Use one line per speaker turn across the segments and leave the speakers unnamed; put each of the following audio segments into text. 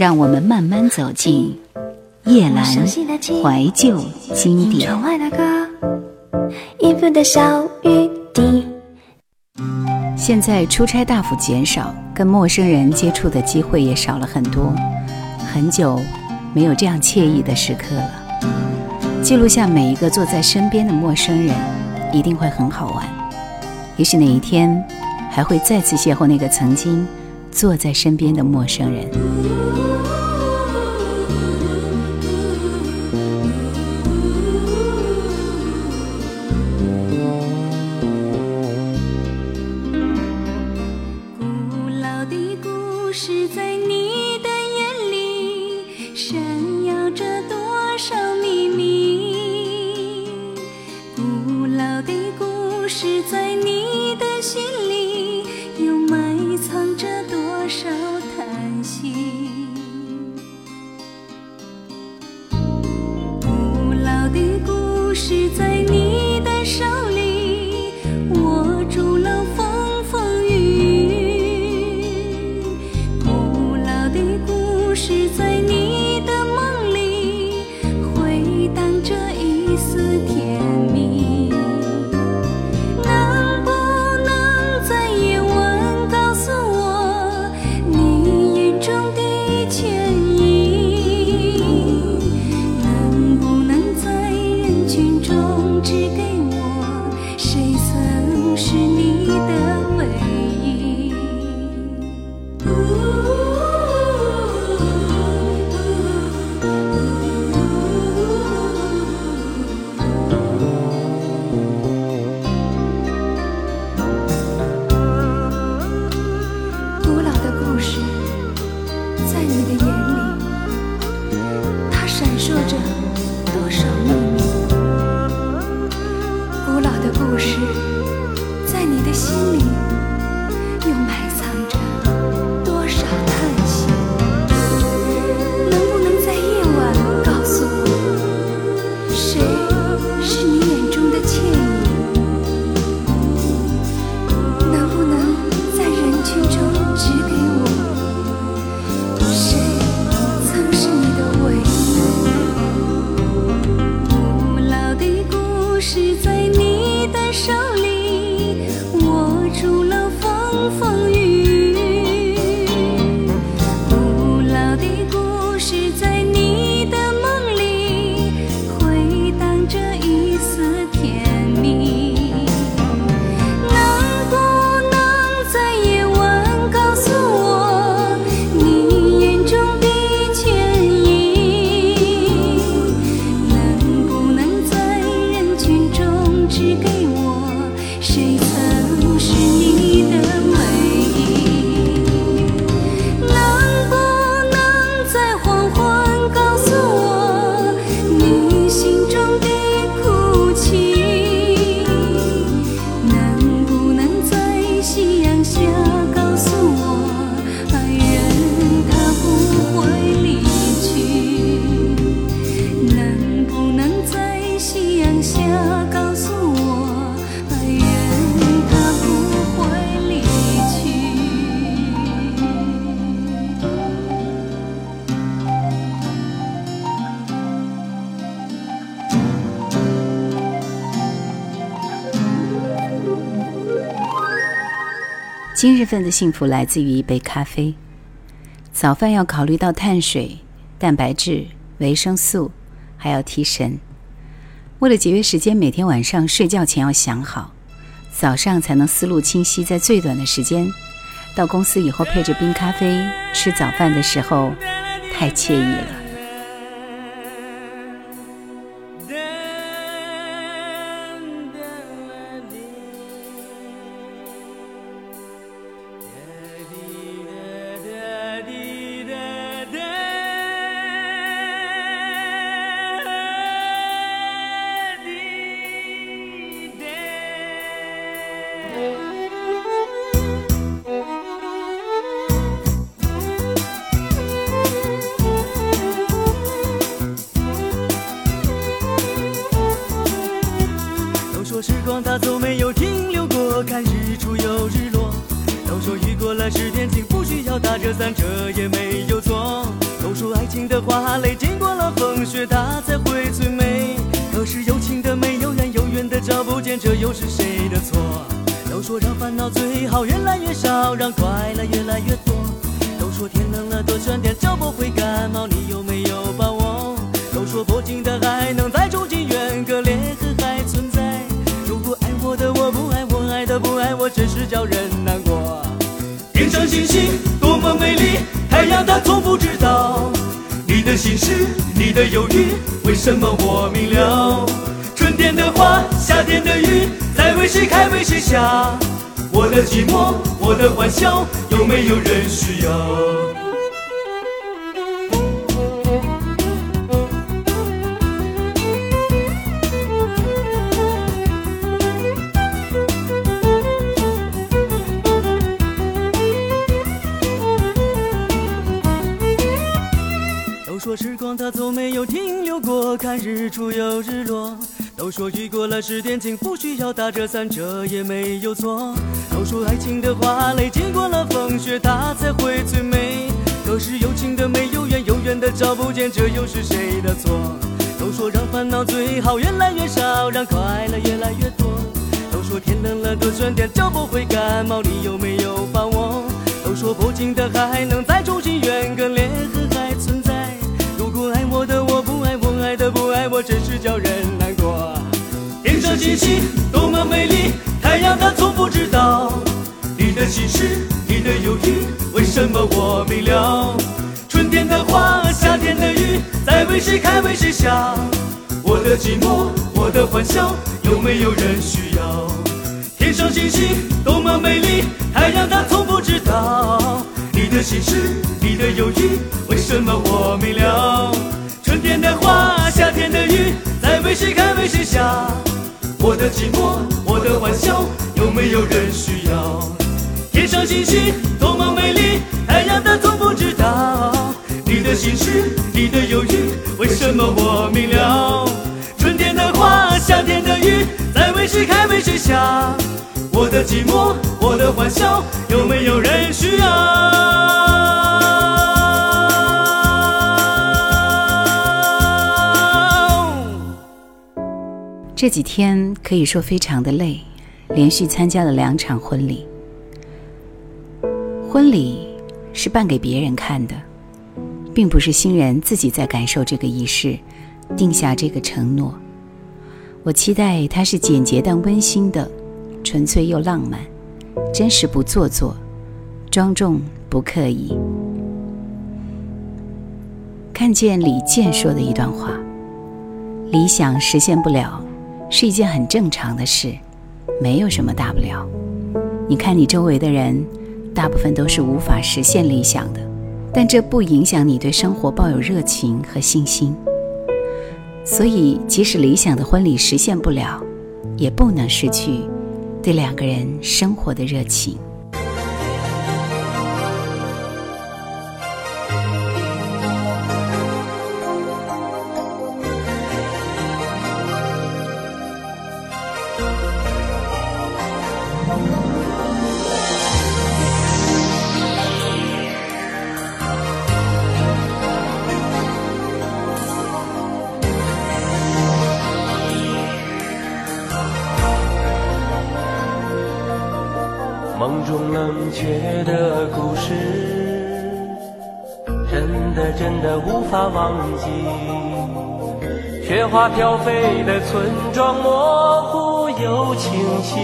让我们慢慢走进夜阑怀旧经典。现在出差大幅减少，跟陌生人接触的机会也少了很多，很久没有这样惬意的时刻了。记录下每一个坐在身边的陌生人，一定会很好玩。也许哪一天，还会再次邂逅那个曾经坐在身边的陌生人。是在你心里。今日份的幸福来自于一杯咖啡。早饭要考虑到碳水、蛋白质、维生素，还要提神。为了节约时间，每天晚上睡觉前要想好，早上才能思路清晰，在最短的时间到公司以后，配着冰咖啡吃早饭的时候，太惬意了。
经过了风雪，它才会最美。可是有情的没有缘，有缘的找不见，这又是谁的错？都说让烦恼最好越来越少，让快乐越来越多。都说天冷了多穿点就不会感冒，你有没有把握？都说不尽的爱能再住进远隔裂痕还存在。如果爱我的我不爱我，爱的不爱我，真是叫人难过。天上星星多么美丽，太阳它从不知道你的心事，你的忧郁，为什么我明了？春天的花，夏天的雨，在为谁开为谁下？我的寂寞，我的欢笑，有没有人需要？看日出又日落。都说雨过了十点晴，不需要打着伞，这也没有错。都说爱情的花蕾经过了风雪，它才会最美。可是有情的没有缘，有缘的找不见，这又是谁的错？都说让烦恼最好越来越少，让快乐越来越多。都说天冷了多穿点就不会感冒，你有没有把握？都说不尽的还能再重新圆个裂痕星星多么美丽，太阳它从不知道你的心事，你的忧郁，为什么我明了？春天的花，夏天的雨，在为谁开为谁笑？我的寂寞，我的欢笑，有没有人需要？天上星星多么美丽，太阳它从不知道你的心事，你的忧郁，为什么我明了？春天的花，夏天的雨，在为谁开为谁笑？我的寂寞，我的欢笑，有没有人需要？天上星星多么美丽，太阳它从不知道你的心事，你的忧郁，为什么我明了？春天的花，夏天的雨，在为谁开为谁笑？我的寂寞，我的欢笑，有没有人需要？
这几天可以说非常的累，连续参加了两场婚礼。婚礼是办给别人看的，并不是新人自己在感受这个仪式，定下这个承诺。我期待它是简洁但温馨的，纯粹又浪漫，真实不做作，庄重不刻意。看见李健说的一段话：理想实现不了，是一件很正常的事，没有什么大不了。你看你周围的人，大部分都是无法实现理想的，但这不影响你对生活抱有热情和信心。所以，即使理想的婚礼实现不了，也不能失去对两个人生活的热情。
却的故事，真的真的无法忘记。雪花飘飞的村庄，模糊又清晰。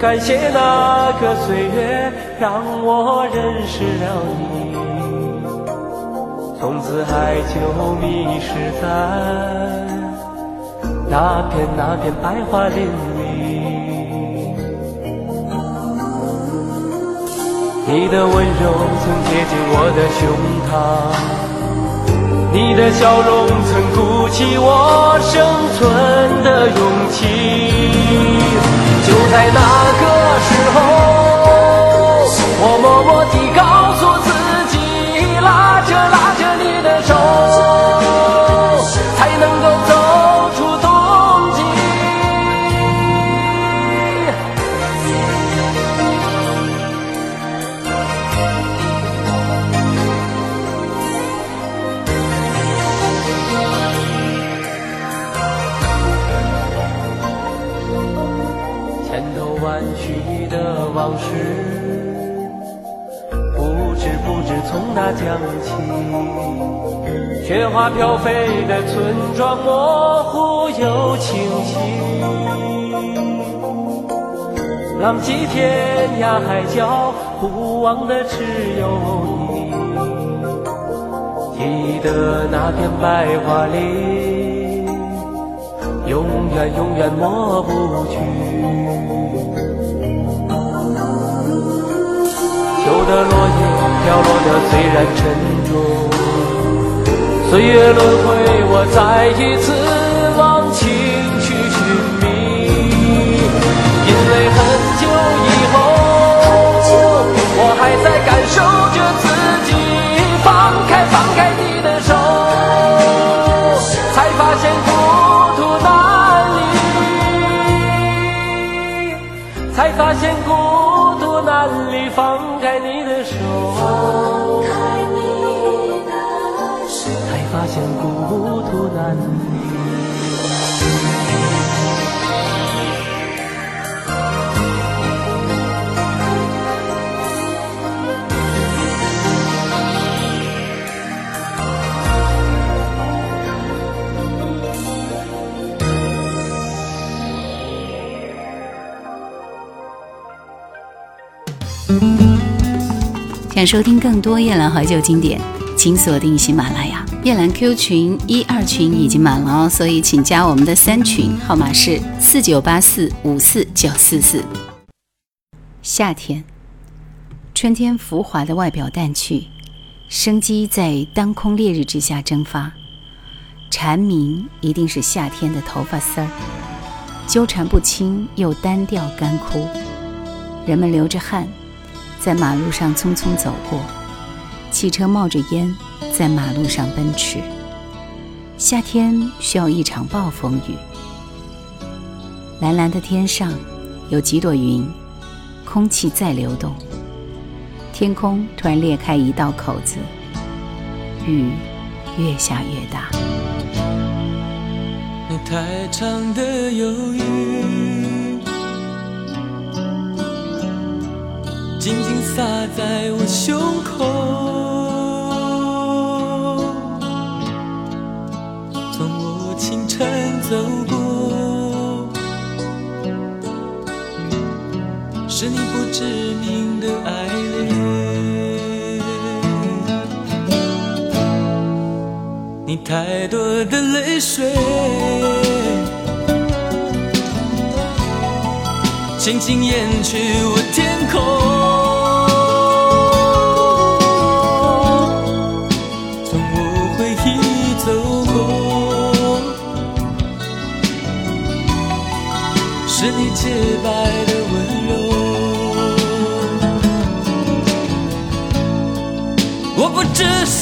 感谢那个岁月，让我认识了你。从此爱就迷失在那片那片白桦林里。你的温柔曾贴近我的胸膛，你的笑容曾鼓起我生存的勇气。就在那个时候，我默默地告事，不知不知从哪讲起。雪花飘飞的村庄，模糊又清晰。浪迹天涯海角，不忘的只有你。记得那片白桦林，永远永远抹不去。秋的落叶飘落的虽然沉重，岁月轮回，我再一次忘情
收听更多夜兰怀旧经典，请锁定喜马拉雅。夜兰 Q 群一二群已经满了哦，所以请加我们的三群，号码是四九八四五四九四四。夏天，春天浮华的外表淡去，生机在当空烈日之下蒸发。蝉鸣一定是夏天的头发丝儿，纠缠不清又单调干枯。人们流着汗。在马路上匆匆走过，汽车冒着烟在马路上奔驰。夏天需要一场暴风雨。蓝蓝的天上有几朵云，空气在流动，天空突然裂开一道口子，雨越下越大。
那太长的忧郁。静静洒在我胸口，从我清晨走过，是你不知名的爱恋，你太多的泪水，轻轻掩去我天空。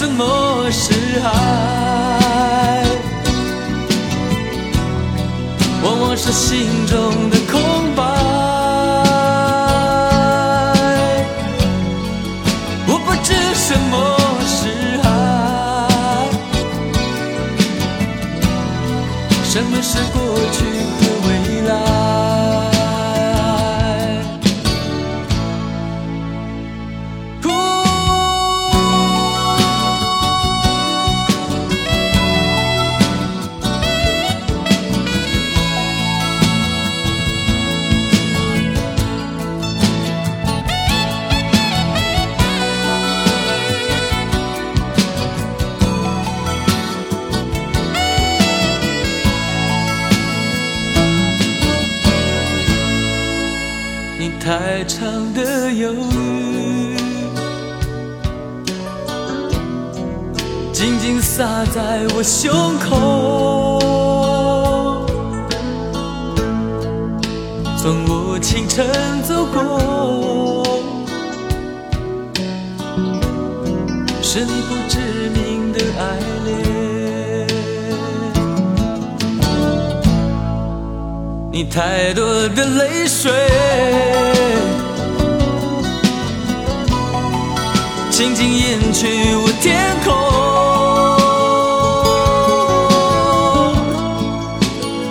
什么是爱，往往是心中的你太长的忧郁，静静洒在我胸口，从我清晨走过，是你不知名的爱恋。你太多的泪水，轻轻掩去我天空。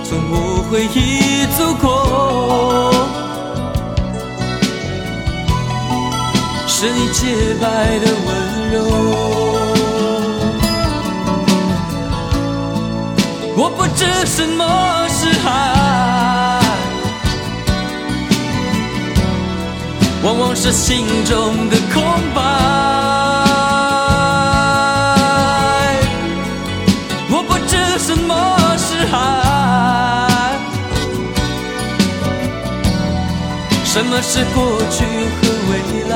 从我回忆走过，是你洁白的温柔。我不知什么是心中的空白。我不知什么是爱，什么是过去和未来。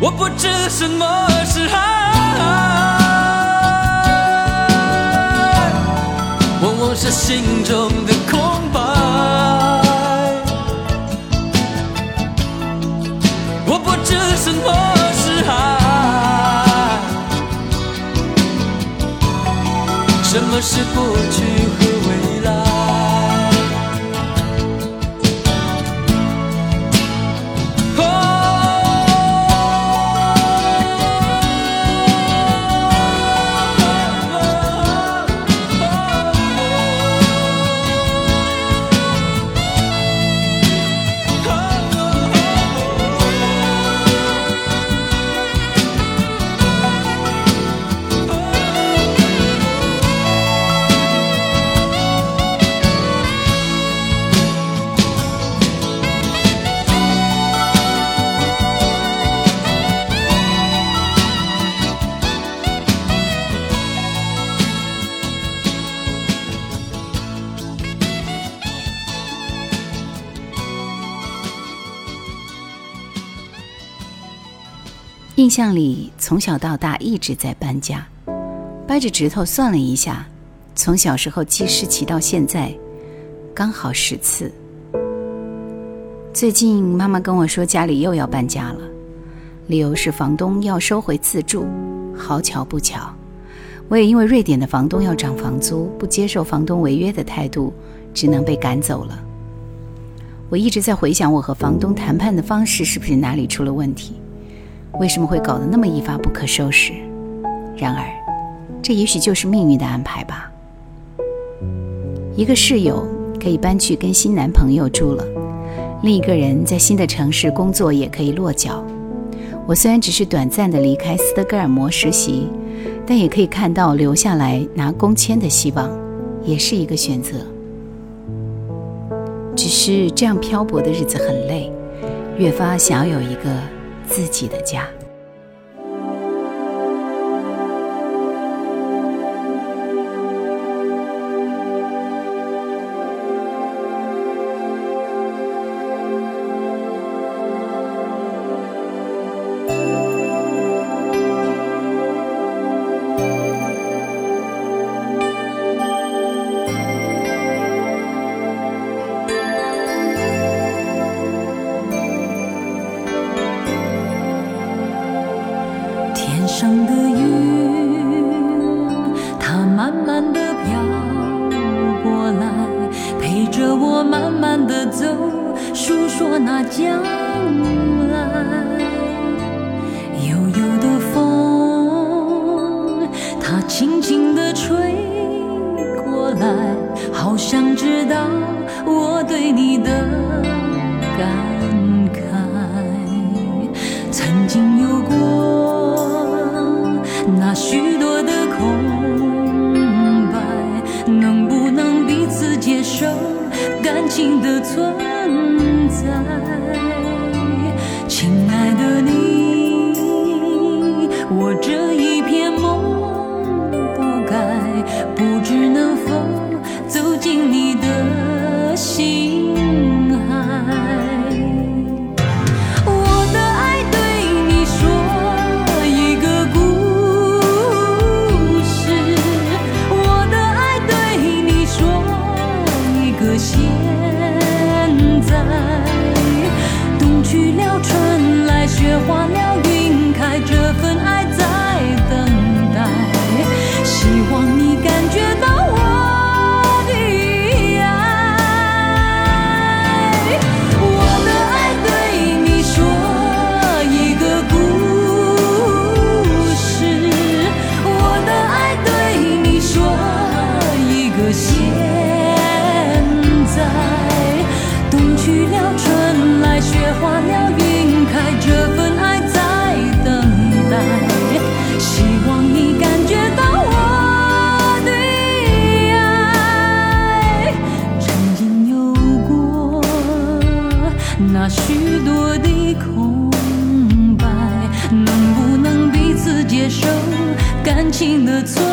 我不知什么是爱，往往是心中的是过去。
象里，从小到大一直在搬家。掰着指头算了一下，从小时候记事起到现在，刚好十次。最近妈妈跟我说，家里又要搬家了，理由是房东要收回自住。好巧不巧，我也因为瑞典的房东要涨房租，不接受房东违约的态度，只能被赶走了。我一直在回想，我和房东谈判的方式是不是哪里出了问题？为什么会搞得那么一发不可收拾？然而，这也许就是命运的安排吧。一个室友可以搬去跟新男朋友住了，另一个人在新的城市工作也可以落脚。我虽然只是短暂的离开斯德哥尔摩实习，但也可以看到留下来拿工签的希望，也是一个选择。只是这样漂泊的日子很累，越发想要有一个。自己的家。
将来悠悠的风它轻轻地吹过来好想知道我对你的感慨。曾经有过那许多的空白能不能彼此接受感情的存在？在冬去了春来，雪。化了云开，这份爱在等待。希望你感觉到我的爱，曾经有过那许多的空白，能不能彼此接受感情的存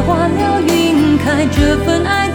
在。冬去了，春来，雪化了，云开，这份爱。